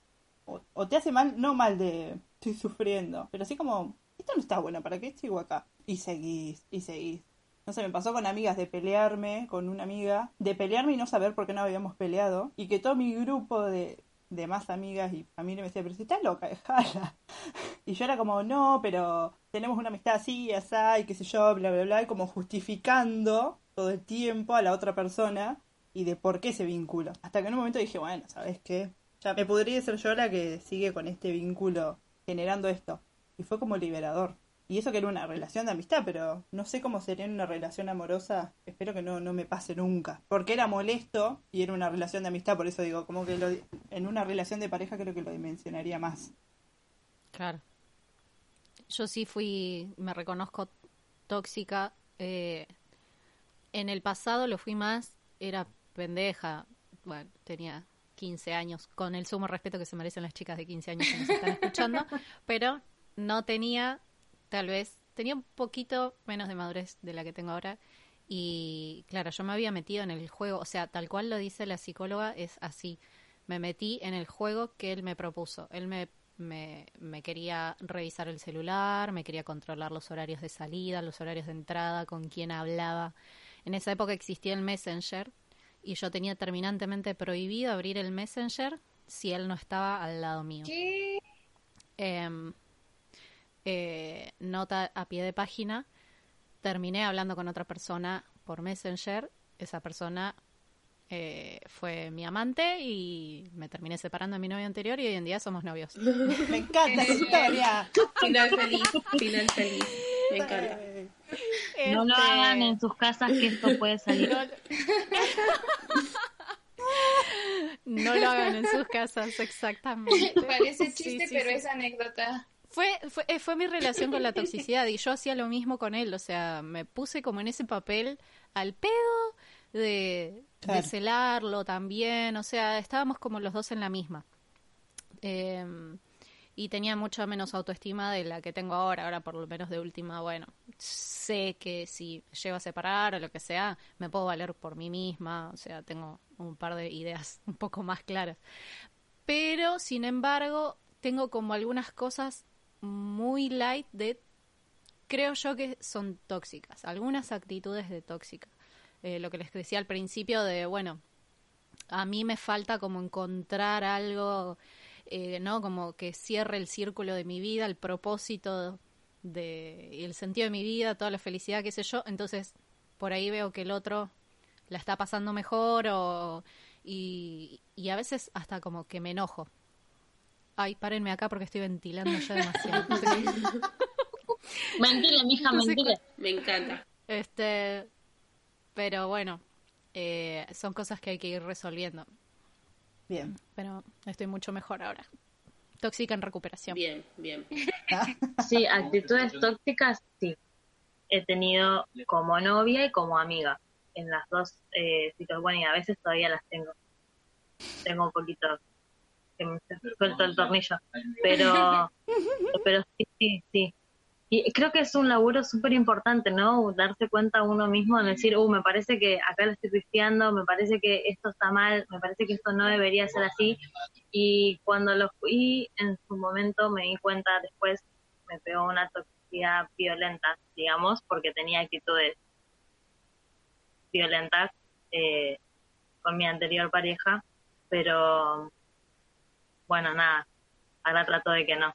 o, te hace mal, no mal de estoy sufriendo, pero así como, esto no está bueno, ¿para qué sigo acá? Y seguís, y seguís. No sé, me pasó con amigas de pelearme, con una amiga, de pelearme y no saber por qué no habíamos peleado, y que todo mi grupo de, de más amigas y familia me decía, pero si estás loca, dejala. Y yo era como, no, pero tenemos una amistad así, así, y qué sé yo, bla, bla, bla, y como justificando todo el tiempo a la otra persona y de por qué ese vínculo. Hasta que en un momento dije, bueno, ¿sabes qué? Ya me podría ser yo la que sigue con este vínculo generando esto. Y fue como liberador. Y eso que era una relación de amistad, pero no sé cómo sería en una relación amorosa. Espero que no, no me pase nunca. Porque era molesto y era una relación de amistad, por eso digo, como que lo, en una relación de pareja creo que lo dimensionaría más. Claro. Yo sí fui, me reconozco tóxica. eh, en el pasado lo fui más, era pendeja. Bueno, tenía 15 años, con el sumo respeto que se merecen las chicas de 15 años que nos están escuchando, pero no tenía, tal vez, tenía un poquito menos de madurez de la que tengo ahora. Y claro, yo me había metido en el juego, o sea, tal cual lo dice la psicóloga, es así. Me metí en el juego que él me propuso. Él me, me, me quería revisar el celular, me quería controlar los horarios de salida, los horarios de entrada, con quién hablaba. En esa época existía el Messenger y yo tenía terminantemente prohibido abrir el Messenger si él no estaba al lado mío. ¿Qué? Em, eh, nota a pie de página, terminé hablando con otra persona por Messenger, esa persona eh, fue mi amante y me terminé separando de mi novio anterior y hoy en día somos novios. Me encanta esa historia. Final feliz, final feliz. Me encanta. No lo Este, hagan en sus casas que esto puede salir. No lo hagan en sus casas, exactamente. Parece Sí, chiste, sí, pero sí. es anécdota. Fue, fue, eh, fue mi relación con la toxicidad y yo hacía lo mismo con él, o sea, me puse como en ese papel al pedo de, Claro. de celarlo también, o sea, estábamos como los dos en la misma. Eh, y tenía mucha menos autoestima de la que tengo ahora, ahora por lo menos de última, bueno, sé que si llego a separar o lo que sea, me puedo valer por mí misma, o sea, tengo un par de ideas un poco más claras. Pero, sin embargo, tengo como algunas cosas muy light de, creo yo que son tóxicas, algunas actitudes de tóxica. Eh, lo que les decía al principio de, bueno, a mí me falta como encontrar algo, eh, ¿no? Como que cierre el círculo de mi vida, el propósito de, el sentido de mi vida, toda la felicidad, qué sé yo. Entonces, por ahí veo que el otro la está pasando mejor o, y a veces hasta como que me enojo. Ay, párenme acá porque estoy ventilando ya demasiado. Mentira, mija, mentira. Me encanta. Este, pero bueno, eh, son cosas que hay que ir resolviendo. Bien. Pero estoy mucho mejor ahora. Tóxica en recuperación. Bien, bien. Sí, actitudes tóxicas, sí. He tenido como novia y como amiga. En las dos eh, situaciones, bueno, y a veces todavía las tengo. Tengo un poquito que me suelto el tornillo. Pero, pero sí, sí, sí. Y creo que es un laburo súper importante, ¿no? Darse cuenta uno mismo en decir, uh, me parece que acá lo estoy pifiando, me parece que esto está mal, me parece que esto no debería ser así. Y cuando lo fui, en su momento me di cuenta después, me pegó una toxicidad violenta, digamos, porque tenía actitudes violentas eh, con mi anterior pareja, pero bueno, nada, ahora trato de que no,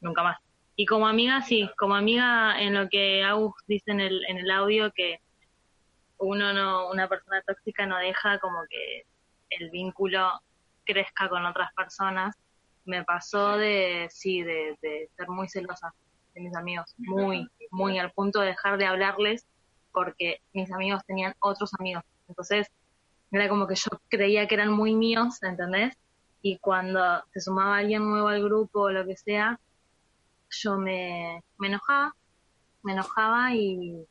nunca más. Y como amiga, sí, como amiga, en lo que Agus dice en el, en el audio, que uno no, una persona tóxica no deja como que el vínculo crezca con otras personas. Me pasó de, sí, de, de ser muy celosa de mis amigos, muy, muy al punto de dejar de hablarles porque mis amigos tenían otros amigos. Entonces, era como que yo creía que eran muy míos, ¿entendés? Y cuando se sumaba alguien nuevo al grupo o lo que sea, yo me, me enojaba, me enojaba y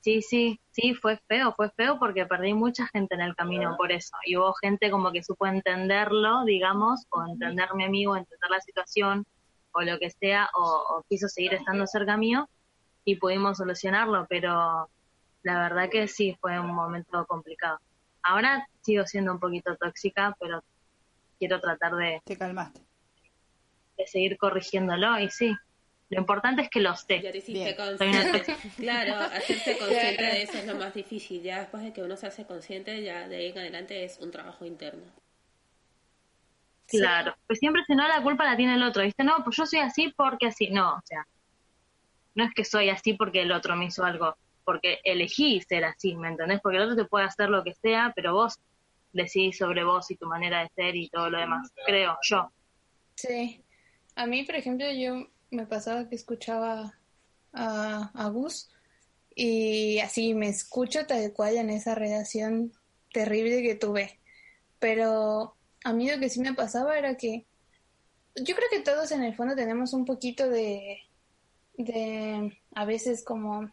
sí, sí, sí, fue feo, fue feo porque perdí mucha gente en el camino por eso. Y hubo gente como que supo entenderlo, digamos, o entender mi amigo, entender la situación o lo que sea, o, o quiso seguir estando cerca mío y pudimos solucionarlo, pero la verdad que sí, fue un momento complicado. Ahora sigo siendo un poquito tóxica, pero quiero tratar de, Te calmaste. de seguir corrigiéndolo y sí, lo importante es que lo Ya sé. te hiciste Bien. consciente. Claro, hacerse consciente de eso es lo más difícil. Ya después de que uno se hace consciente, ya de ahí en adelante es un trabajo interno. Claro, pues siempre si no la culpa la tiene el otro, ¿viste? No, pues yo soy así porque así. No, o sea, no es que soy así porque el otro me hizo algo, porque elegí ser así, ¿me entendés? Porque el otro te puede hacer lo que sea, pero vos decidís sobre vos y tu manera de ser y todo lo demás, creo yo. Sí. A mí, por ejemplo, yo me pasaba que escuchaba a, a Gus y así me escucho tal cual en esa relación terrible que tuve. Pero a mí lo que sí me pasaba era que yo creo que todos en el fondo tenemos un poquito de, de a veces como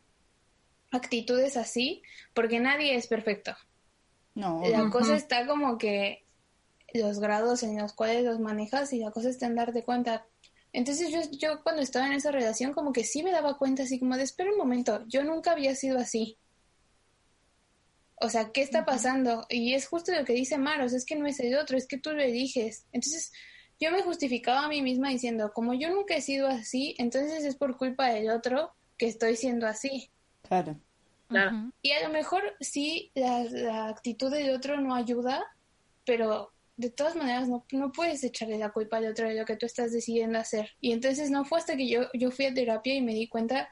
actitudes así, porque nadie es perfecto. No, La cosa está como que los grados en los cuales los manejas y la cosa está en darte cuenta. Entonces yo, yo cuando estaba en esa relación como que sí me daba cuenta así como de espera un momento, yo nunca había sido así. O sea, ¿qué está pasando? Y es justo lo que dice Maros, es que no es el otro, es que tú lo eliges. Entonces yo me justificaba a mí misma diciendo, como yo nunca he sido así, entonces es por culpa del otro que estoy siendo así. claro. Claro. Y a lo mejor sí, la, la actitud del otro no ayuda, pero de todas maneras no, no puedes echarle la culpa al otro de lo que tú estás decidiendo hacer. Y entonces no fue hasta que yo, yo fui a terapia y me di cuenta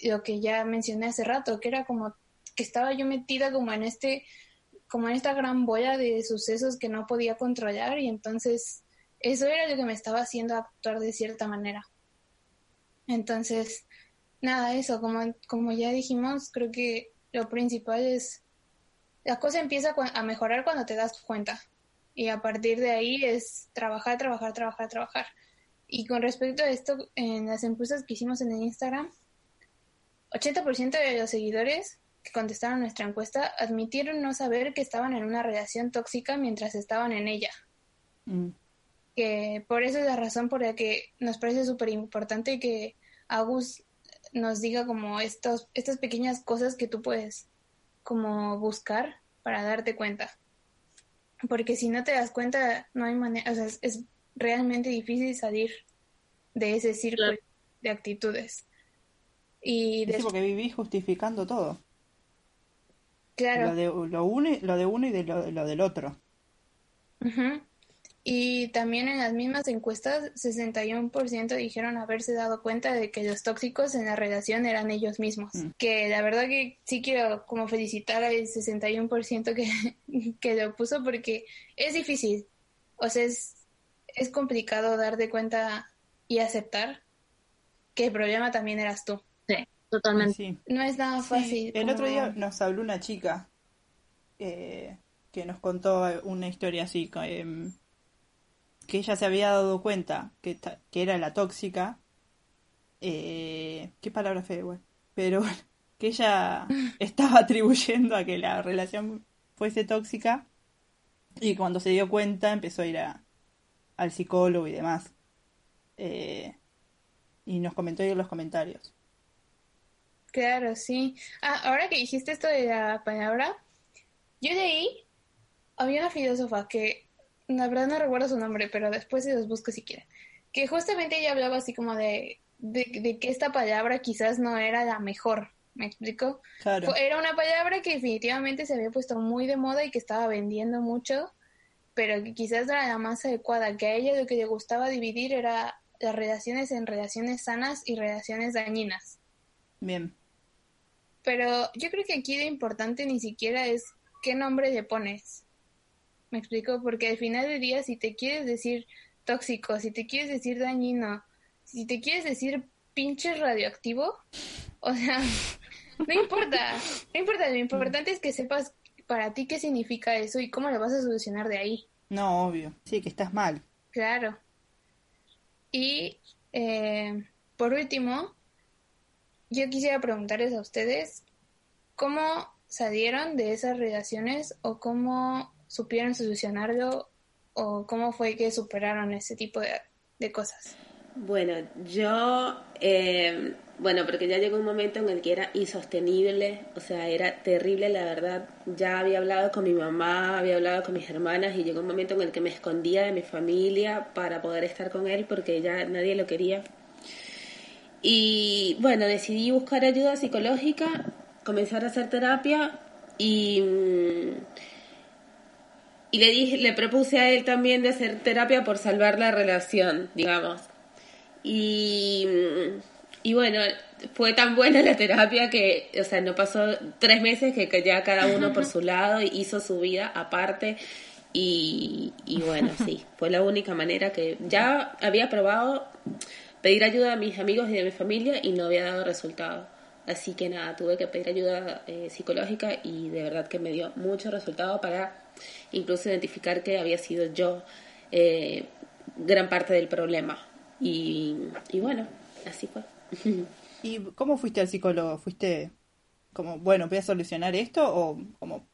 lo que ya mencioné hace rato, que era como que estaba yo metida como en este, como en esta gran bola de sucesos que no podía controlar y entonces eso era lo que me estaba haciendo actuar de cierta manera. Entonces, nada, eso, como, como ya dijimos, creo que lo principal es, la cosa empieza a mejorar cuando te das cuenta. Y a partir de ahí es trabajar, trabajar, trabajar, trabajar. Y con respecto a esto, en las encuestas que hicimos en el Instagram, 80% de los seguidores que contestaron nuestra encuesta admitieron no saber que estaban en una relación tóxica mientras estaban en ella Mm. que por eso es la razón por la que nos parece súper importante que Agus nos diga como estos, estas pequeñas cosas que tú puedes como buscar para darte cuenta. Porque si no te das cuenta, no hay manera, o sea, es, es realmente difícil salir de ese círculo Claro. de actitudes. Y Sí, des- porque vivís justificando todo. claro, Lo de, lo, uno, y- lo de uno y de lo, lo del otro. Y también en las mismas encuestas, 61% dijeron haberse dado cuenta de que los tóxicos en la relación eran ellos mismos. Mm. Que la verdad que sí quiero como felicitar al 61% que, que lo puso porque es difícil. O sea, es, es complicado darte cuenta y aceptar que el problema también eras tú. Sí, totalmente. Sí. No es nada Sí, fácil. el otro día nos habló una chica eh, que nos contó una historia así, em, que ella se había dado cuenta que, que era la tóxica. eh, ¿Qué palabra fea igual? Pero que ella estaba atribuyendo a que la relación fuese tóxica y cuando se dio cuenta empezó a ir a- al psicólogo y demás. Eh, y nos comentó ahí en los comentarios. Claro, sí. Ah, ahora que dijiste esto de la palabra, yo leí, había una filósofa que, la verdad no recuerdo su nombre, pero después se los busco si quieren, que justamente ella hablaba así como de, de, de que esta palabra quizás no era la mejor, ¿me explico? Claro. Era una palabra que definitivamente se había puesto muy de moda y que estaba vendiendo mucho, pero que quizás no era la más adecuada, que a ella lo que le gustaba dividir era las relaciones en relaciones sanas y relaciones dañinas. Bien. Pero yo creo que aquí lo importante ni siquiera es qué nombre le pones. ¿Me explico? Porque al final del día, si te quieres decir tóxico, si te quieres decir dañino, si te quieres decir pinche radioactivo, o sea, no importa, no importa, lo importante es que sepas para ti qué significa eso y cómo lo vas a solucionar de ahí. No, obvio. Sí, que estás mal. Claro. Y eh, por último, yo quisiera preguntarles a ustedes cómo salieron de esas relaciones o cómo supieron solucionarlo o cómo fue que superaron ese tipo de, de cosas. Bueno, yo, eh, bueno, porque ya llegó un momento en el que era insostenible, o sea, era terrible, la verdad. Ya había hablado con mi mamá, había hablado con mis hermanas y llegó un momento en el que me escondía de mi familia para poder estar con él porque ya nadie lo quería. Y bueno, decidí buscar ayuda psicológica, comenzar a hacer terapia y, mm, y le dije, le propuse a él también de hacer terapia por salvar la relación, digamos. Y, y bueno, fue tan buena la terapia que, o sea, no pasó tres meses que, que ya cada uno por su lado hizo su vida aparte. Y, y bueno, sí, fue la única manera que ya había probado pedir ayuda a mis amigos y de mi familia y no había dado resultado. Así que nada, tuve que pedir ayuda eh, psicológica y de verdad que me dio mucho resultado para incluso identificar que había sido yo eh, gran parte del problema. Y, y bueno, así fue. ¿Y cómo fuiste al psicólogo? ¿Fuiste como, bueno, voy a solucionar esto o como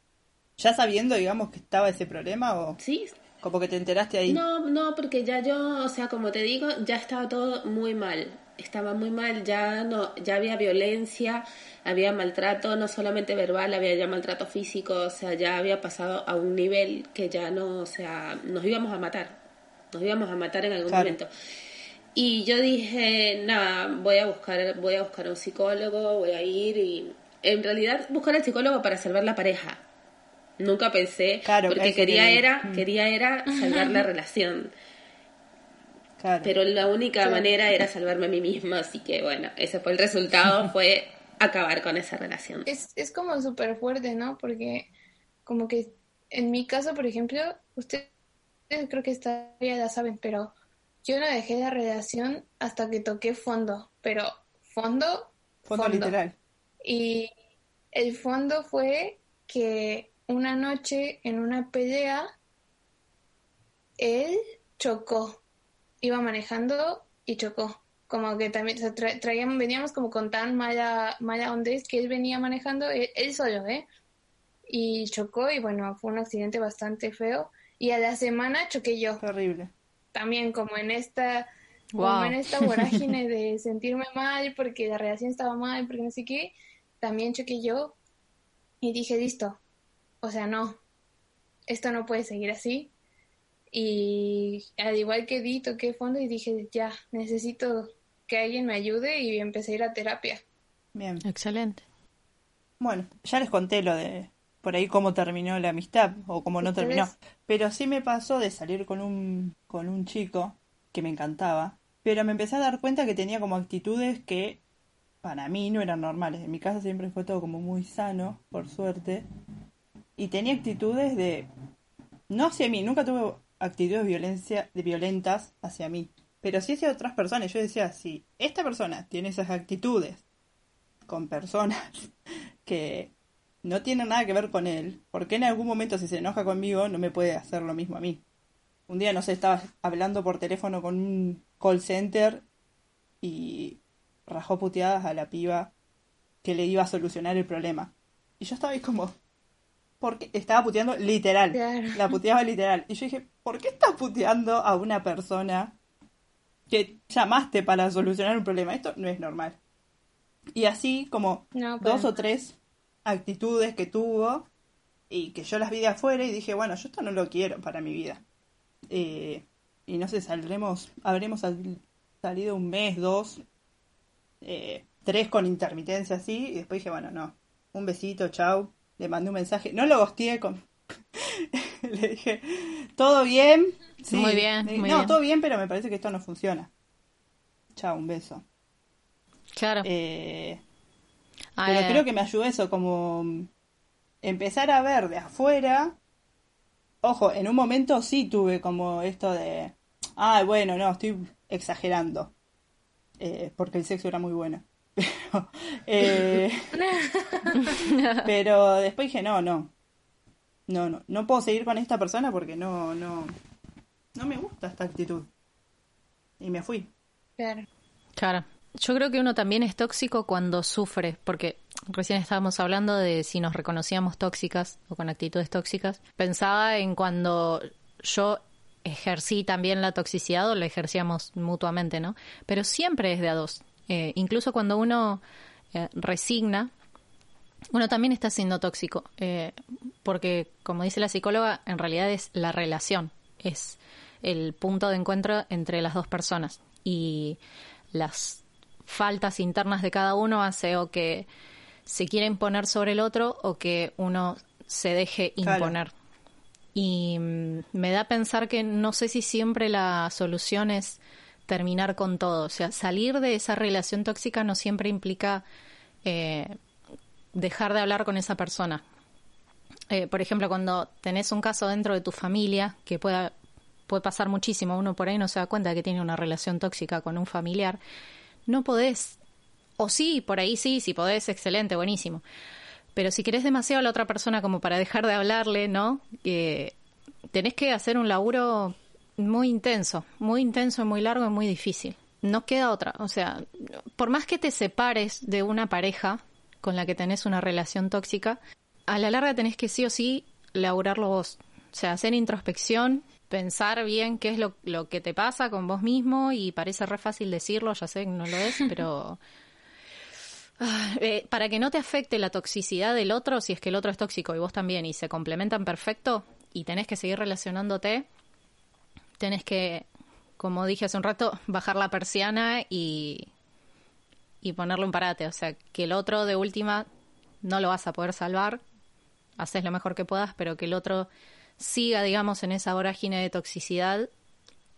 ya sabiendo, digamos, que estaba ese problema o Sí, como que te enteraste ahí? No, no, porque ya yo, o sea, como te digo, ya estaba todo muy mal. Estaba muy mal, ya no, ya había violencia, había maltrato, no solamente verbal, había ya maltrato físico, o sea, ya había pasado a un nivel que ya no, o sea, nos íbamos a matar. Nos íbamos a matar en algún Claro. momento. Y yo dije, nada, voy a buscar, voy a buscar un psicólogo, voy a ir y en realidad buscar al psicólogo para salvar la pareja. Nunca pensé, Claro, porque quería era, Mm. quería era salvar la relación. Claro. Pero la única manera era salvarme a mí misma, así que bueno, ese fue el resultado, fue acabar con esa relación. Es, es como súper fuerte, ¿no? Porque como que en mi caso, por ejemplo, ustedes creo que esta ya la saben, pero yo no dejé la relación hasta que toqué fondo, pero fondo, Fondo literal. Y el fondo fue que una noche en una pelea, él chocó. Iba manejando y chocó. Como que también o sea, tra- traíamos, veníamos como con tan mala, mala onda que él venía manejando, él, él solo, ¿eh? Y chocó y bueno, fue un accidente bastante feo. Y a la semana choqué yo Terrible. también como en esta como Wow. en esta vorágine de sentirme mal porque la relación estaba mal, porque no sé qué, también choqué yo y dije, listo, o sea, no, esto no puede seguir así. Y al igual que di, toqué fondo y dije, ya, necesito que alguien me ayude y empecé a ir a terapia. Bien. Excelente. Bueno, ya les conté lo de por ahí cómo terminó la amistad o cómo no ¿Ustedes? terminó. Pero sí me pasó de salir con un, con un chico que me encantaba, pero me empecé a dar cuenta que tenía como actitudes que para mí no eran normales. En mi casa siempre fue todo como muy sano, por suerte. Y tenía actitudes de... No hacia mí, nunca tuve actitudes de violencia, violentas hacia mí. Pero sí hacia otras personas. Yo decía, si esta persona tiene esas actitudes con personas que no tienen nada que ver con él, ¿por qué en algún momento si se enoja conmigo no me puede hacer lo mismo a mí? Un día, no sé, estaba hablando por teléfono con un call center y rajó puteadas a la piba que le iba a solucionar el problema. Y yo estaba ahí como, ¿por qué? Estaba puteando literal, Claro. la puteaba literal. Y yo dije, ¿por qué estás puteando a una persona que llamaste para solucionar un problema? Esto no es normal. Y así como No, dos o tres actitudes que tuvo y que yo las vi de afuera y dije, bueno, yo esto no lo quiero para mi vida. Eh, y no sé, saldremos, habremos sal- salido un mes, dos, eh, tres con intermitencia así, y después dije, bueno, no, un besito, chau, le mandé un mensaje, no lo gosteé con... le dije, ¿todo bien? Sí. Muy bien, muy no, bien. todo bien, pero me parece que esto no funciona. Chau, un beso. Claro. Eh, Ah, pero eh, creo que me ayudó eso, como empezar a ver de afuera. Ojo, en un momento sí tuve como esto de, ah, bueno, no, estoy exagerando, eh, porque el sexo era muy bueno. Pero, eh, pero después dije, no, no, no, no, no puedo seguir con esta persona porque no, no, no me gusta esta actitud. Y me fui. Claro. Claro. Yo creo que uno también es tóxico cuando sufre, porque recién estábamos hablando de si nos reconocíamos tóxicas o con actitudes tóxicas. Pensaba en cuando yo ejercí también la toxicidad o la ejercíamos mutuamente, ¿no? Pero siempre es de a dos. Eh, incluso cuando uno eh, resigna, uno también está siendo tóxico, eh, porque como dice la psicóloga, en realidad es la relación, es el punto de encuentro entre las dos personas y las faltas internas de cada uno hace o que se quiera imponer sobre el otro o que uno se deje Claro. imponer. Y mm, me da a pensar que no sé si siempre la solución es terminar con todo. O sea, salir de esa relación tóxica no siempre implica eh, dejar de hablar con esa persona. Eh, por ejemplo, cuando tenés un caso dentro de tu familia que pueda puede pasar muchísimo, uno por ahí no se da cuenta que tiene una relación tóxica con un familiar, no podés, o sí, por ahí sí, si podés, excelente, buenísimo. Pero si querés demasiado a la otra persona como para dejar de hablarle, ¿no? Eh, tenés que hacer un laburo muy intenso, muy intenso, muy largo y muy difícil. No queda otra. O sea, por más que te separes de una pareja con la que tenés una relación tóxica, a la larga tenés que sí o sí laburarlo vos. O sea, hacer introspección, pensar bien qué es lo, lo que te pasa con vos mismo y parece re fácil decirlo, ya sé que no lo es, pero Ah, eh, para que no te afecte la toxicidad del otro, si es que el otro es tóxico y vos también, y se complementan perfecto, y tenés que seguir relacionándote, tenés que, como dije hace un rato, bajar la persiana y, y ponerle un parate. O sea, que el otro de última no lo vas a poder salvar, haces lo mejor que puedas, pero que el otro siga, digamos, en esa vorágine de toxicidad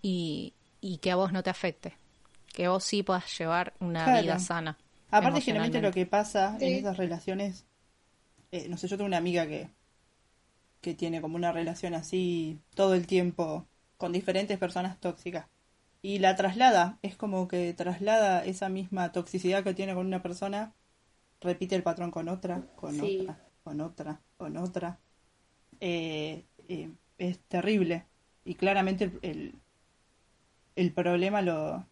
y, y que a vos no te afecte. Que vos sí puedas llevar una vida sana. Aparte, generalmente lo que pasa en esas relaciones, eh, no sé, yo tengo una amiga que, que tiene como una relación así todo el tiempo con diferentes personas tóxicas. Y la traslada, es como que traslada esa misma toxicidad que tiene con una persona, repite el patrón con otra, con otra, con otra, con otra. Eh, eh, es terrible. Y claramente el, el problema lo,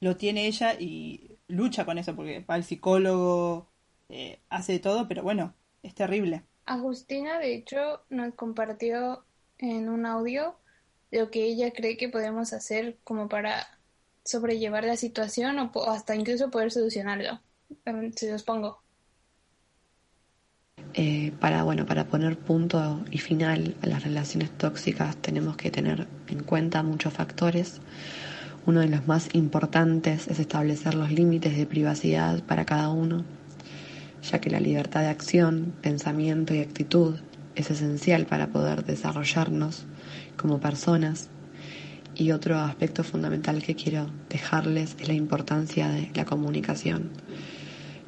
lo tiene ella y lucha con eso porque va al psicólogo, eh, hace todo, pero bueno, es terrible. Agustina, de hecho, nos compartió en un audio lo que ella cree que podemos hacer como para sobrellevar la situación o, hasta incluso poder solucionarlo. Se los pongo. Eh, para bueno para poner punto y final a las relaciones tóxicas tenemos que tener en cuenta muchos factores uno de los más importantes es establecer los límites de privacidad para cada uno, ya que la libertad de acción, pensamiento y actitud es esencial para poder desarrollarnos como personas. Y otro aspecto fundamental que quiero dejarles es la importancia de la comunicación,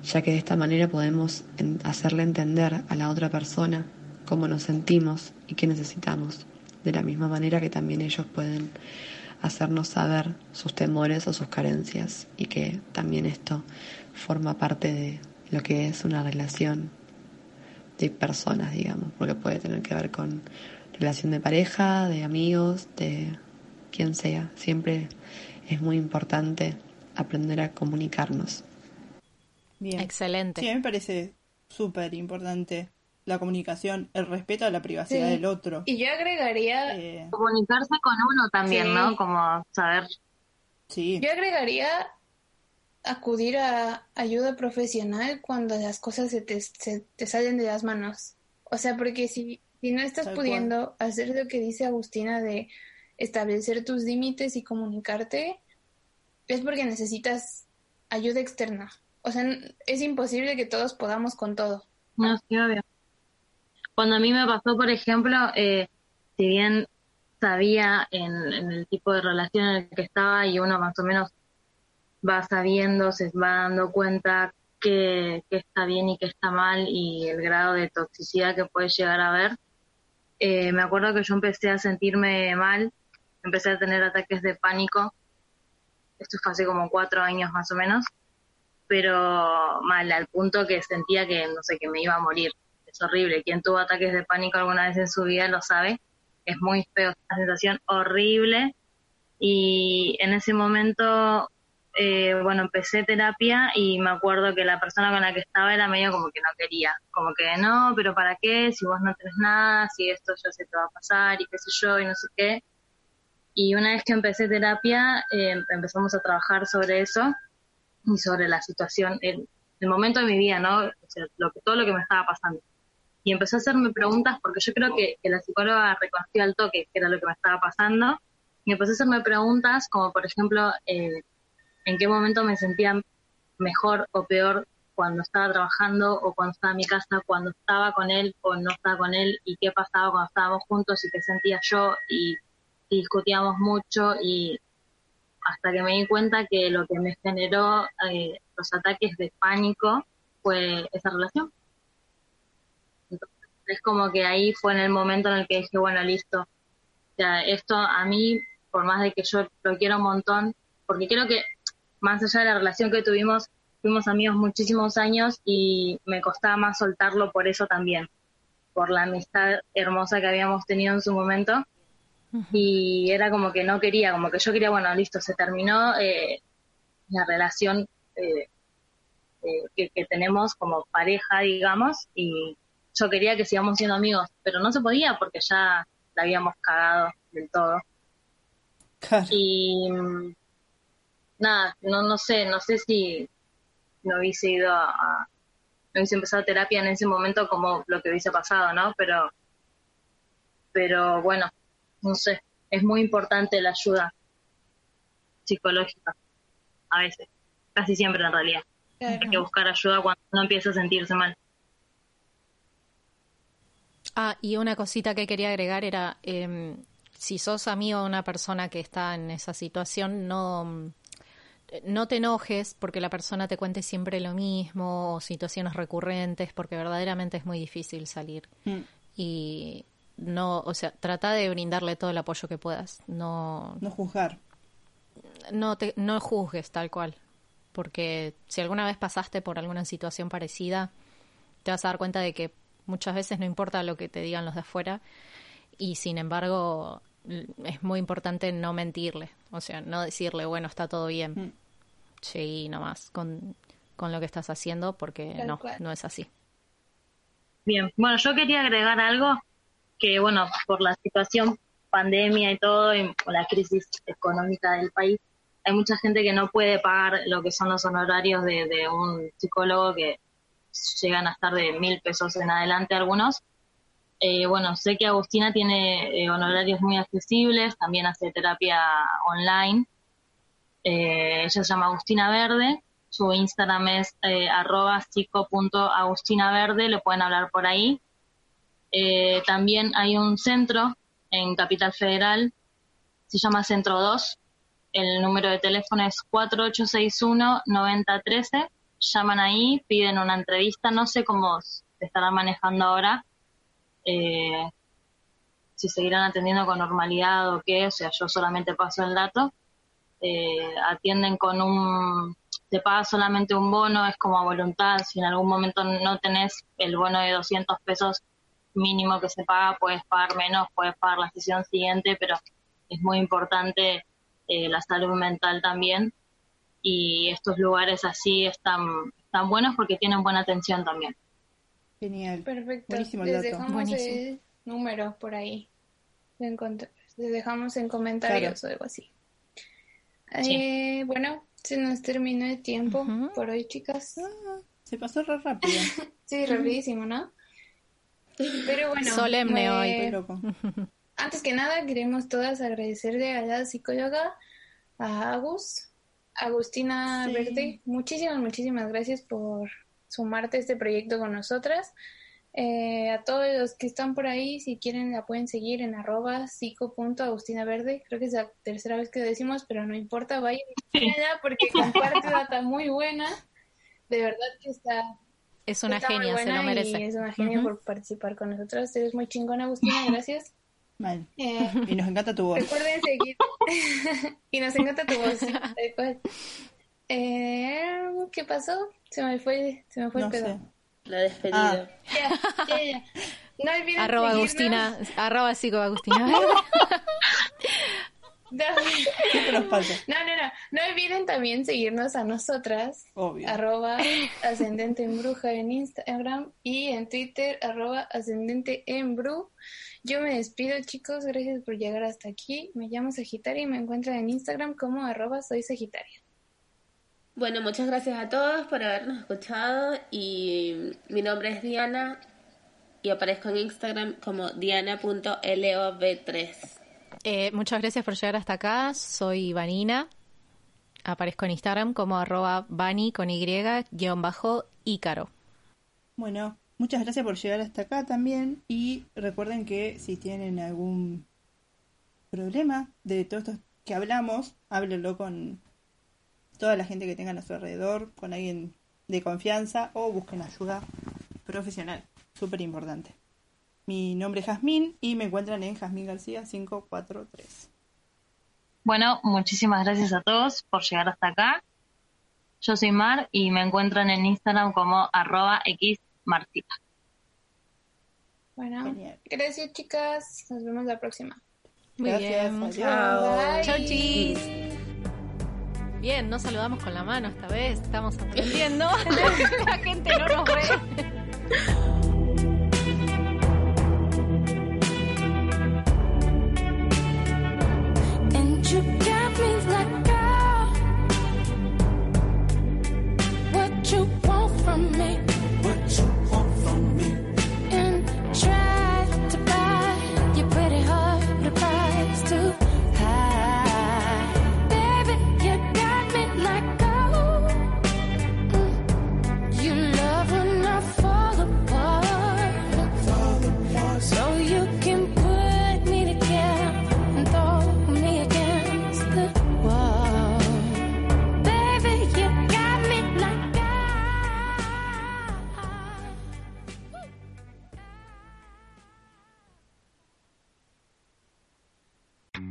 ya que de esta manera podemos hacerle entender a la otra persona cómo nos sentimos y qué necesitamos, de la misma manera que también ellos pueden hacernos saber sus temores o sus carencias y que también esto forma parte de lo que es una relación de personas, digamos, porque puede tener que ver con relación de pareja, de amigos, de quien sea. Siempre es muy importante aprender a comunicarnos. Bien. Excelente. Sí, a mí me parece súper importante la comunicación, el respeto a la privacidad del otro. Y yo agregaría... Eh, Comunicarse con uno también, Sí. ¿no? Como saber. sí, Yo agregaría acudir a ayuda profesional cuando las cosas se te, se te salen de las manos. O sea, porque si, si no estás Tal pudiendo hacer lo que dice Agustina de establecer tus límites y comunicarte, es porque necesitas ayuda externa. O sea, es imposible que todos podamos con todo. No, sí, obvio. Cuando a mí me pasó, por ejemplo, eh, si bien sabía en, en el tipo de relación en el que estaba y uno más o menos va sabiendo, se va dando cuenta que, que está bien y que está mal y el grado de toxicidad que puede llegar a haber, eh, me acuerdo que yo empecé a sentirme mal, empecé a tener ataques de pánico, esto fue hace como cuatro años más o menos, pero mal, al punto que sentía que, no sé, que me iba a morir. Es horrible. Quien tuvo ataques de pánico alguna vez en su vida lo sabe. Es muy feo, una sensación horrible. Y en ese momento, eh, bueno, empecé terapia y me acuerdo que la persona con la que estaba era medio como que no quería. Como que no, pero ¿para qué? Si vos no tenés nada, si esto ya se te va a pasar y qué sé yo y no sé qué. Y una vez que empecé terapia, eh, empezamos a trabajar sobre eso y sobre la situación, el, el momento de mi vida, ¿no? O sea, lo todo lo que me estaba pasando. Y empezó a hacerme preguntas porque yo creo que, que la psicóloga reconoció al toque que era lo que me estaba pasando. Y empezó a hacerme preguntas como, por ejemplo, eh, en qué momento me sentía mejor o peor cuando estaba trabajando o cuando estaba en mi casa, cuando estaba con él o no estaba con él y qué pasaba cuando estábamos juntos y qué sentía yo y, discutíamos mucho y hasta que me di cuenta que lo que me generó eh, los ataques de pánico fue esa relación. Entonces, es como que ahí fue en el momento en el que dije, bueno, listo, sea, esto a mí, por más de que yo lo quiero un montón, porque creo que más allá de la relación que tuvimos, fuimos amigos muchísimos años y me costaba más soltarlo por eso también, por la amistad hermosa que habíamos tenido en su momento. Y era como que no quería, como que yo quería, bueno, listo, se terminó eh, la relación eh, eh, que, que tenemos como pareja, digamos, y yo quería que sigamos siendo amigos, pero no se podía porque ya la habíamos cagado del todo. Claro. Y mm, nada, no, no sé, no sé si no hubiese ido a, a- no hubiese empezado terapia en ese momento como lo que hubiese pasado, ¿no? Pero, pero bueno, no sé, es muy importante la ayuda psicológica, a veces, casi siempre en realidad. Hay que buscar ayuda cuando uno empieza a sentirse mal. Ah, y una cosita que quería agregar era, em, si sos amigo de una persona que está en esa situación, no, no te enojes porque la persona te cuente siempre lo mismo o situaciones recurrentes, porque verdaderamente es muy difícil salir. Mm. Y no, o sea, trata de brindarle todo el apoyo que puedas. No, No juzgar. no te, no juzgues tal cual, porque si alguna vez pasaste por alguna situación parecida, te vas a dar cuenta de que muchas veces no importa lo que te digan los de afuera y sin embargo es muy importante no mentirle, o sea, no decirle, bueno, está todo bien, Mm. Sí, nomás con, con lo que estás haciendo porque Tal no, cual. no es así. Bien, bueno, yo quería agregar algo que, bueno, por la situación pandemia y todo, y por la crisis económica del país, hay mucha gente que no puede pagar lo que son los honorarios de, de un psicólogo que llegan a estar de mil pesos en adelante algunos. Eh, bueno, sé que Agustina tiene eh, honorarios muy accesibles, también hace terapia online. Eh, ella se llama Agustina Verde, su Instagram es eh, arroba psico.agustinaverde, le pueden hablar por ahí. Eh, también hay un centro en Capital Federal, se llama Centro 2. El número de teléfono es 4861-9013. Llaman ahí, piden una entrevista. No sé cómo se estará manejando ahora. Eh, si seguirán atendiendo con normalidad o qué. O sea, yo solamente paso el dato. Eh, atienden con un te paga solamente un bono, es como a voluntad, si en algún momento no tenés el bono de 200 pesos mínimo que se paga, puedes pagar menos, puedes pagar la sesión siguiente, pero es muy importante eh, la salud mental también y estos lugares así están, están buenos porque tienen buena atención también. Genial. Perfecto. Buenísimo el Les dato. dejamos Buenísimo. el número por ahí. Les dejamos en comentarios Claro. o algo así. Sí. Eh, bueno, se nos terminó el tiempo por hoy, chicas. Ah, se pasó re rápido. Sí, rapidísimo, ¿no? Pero bueno. Solemne hoy. Loco. Antes que nada, queremos todas agradecerle a la psicóloga, a Agus, Agustina Sí. Verde. Muchísimas, muchísimas gracias por sumarte a este proyecto con nosotras. Eh, a todos los que están por ahí, si quieren la pueden seguir en arroba psico.agustinaverde. Creo que es la tercera vez que lo decimos, pero no importa, vayan y síganla porque comparte data muy buena. De verdad que está Es una Está genia, se lo merece. Y es una genia por participar con nosotros. Eres muy chingona, Agustina, gracias. Mal. Eh, Y nos encanta tu voz. recuerden seguir. y nos encanta tu voz, sí. Eh, ¿Qué pasó? Se me fue, se me fue No el pedo. sé. La despedida. Ah. Ya, ya, ya. No olviden Arroba seguirnos. Agustina, arroba psico Agustina. No, Siempre nos pasa. no, no, no. No olviden también seguirnos a nosotras. Obvio. Arroba ascendente en bruja en Instagram y en Twitter arroba ascendente en bru. Yo me despido chicos, gracias por llegar hasta aquí. Me llamo Sagitaria y me encuentran en Instagram como arroba soy Sagitaria. Bueno, muchas gracias a todos por habernos escuchado y mi nombre es Diana y aparezco en Instagram como diana.lov3. Eh, muchas gracias por llegar hasta acá. Soy Vanina. Aparezco en Instagram como arroba Vani con Y guion bajo Ícaro. Bueno, muchas gracias por llegar hasta acá también. Y recuerden que si tienen algún problema de todo esto que hablamos, háblenlo con toda la gente que tengan a su alrededor, con alguien de confianza o busquen ayuda profesional. Súper importante. Mi nombre es Jazmín y me encuentran en Jazmín García 543. Bueno, muchísimas gracias a todos por llegar hasta acá. Yo soy Mar y me encuentran en Instagram como arroba xmartina. Bueno, Genial. gracias chicas. Nos vemos la próxima. Muy Gracias, bien. Bye. Chau, chis. Bien, nos saludamos con la mano esta vez. Estamos aprendiendo. la gente no nos ve.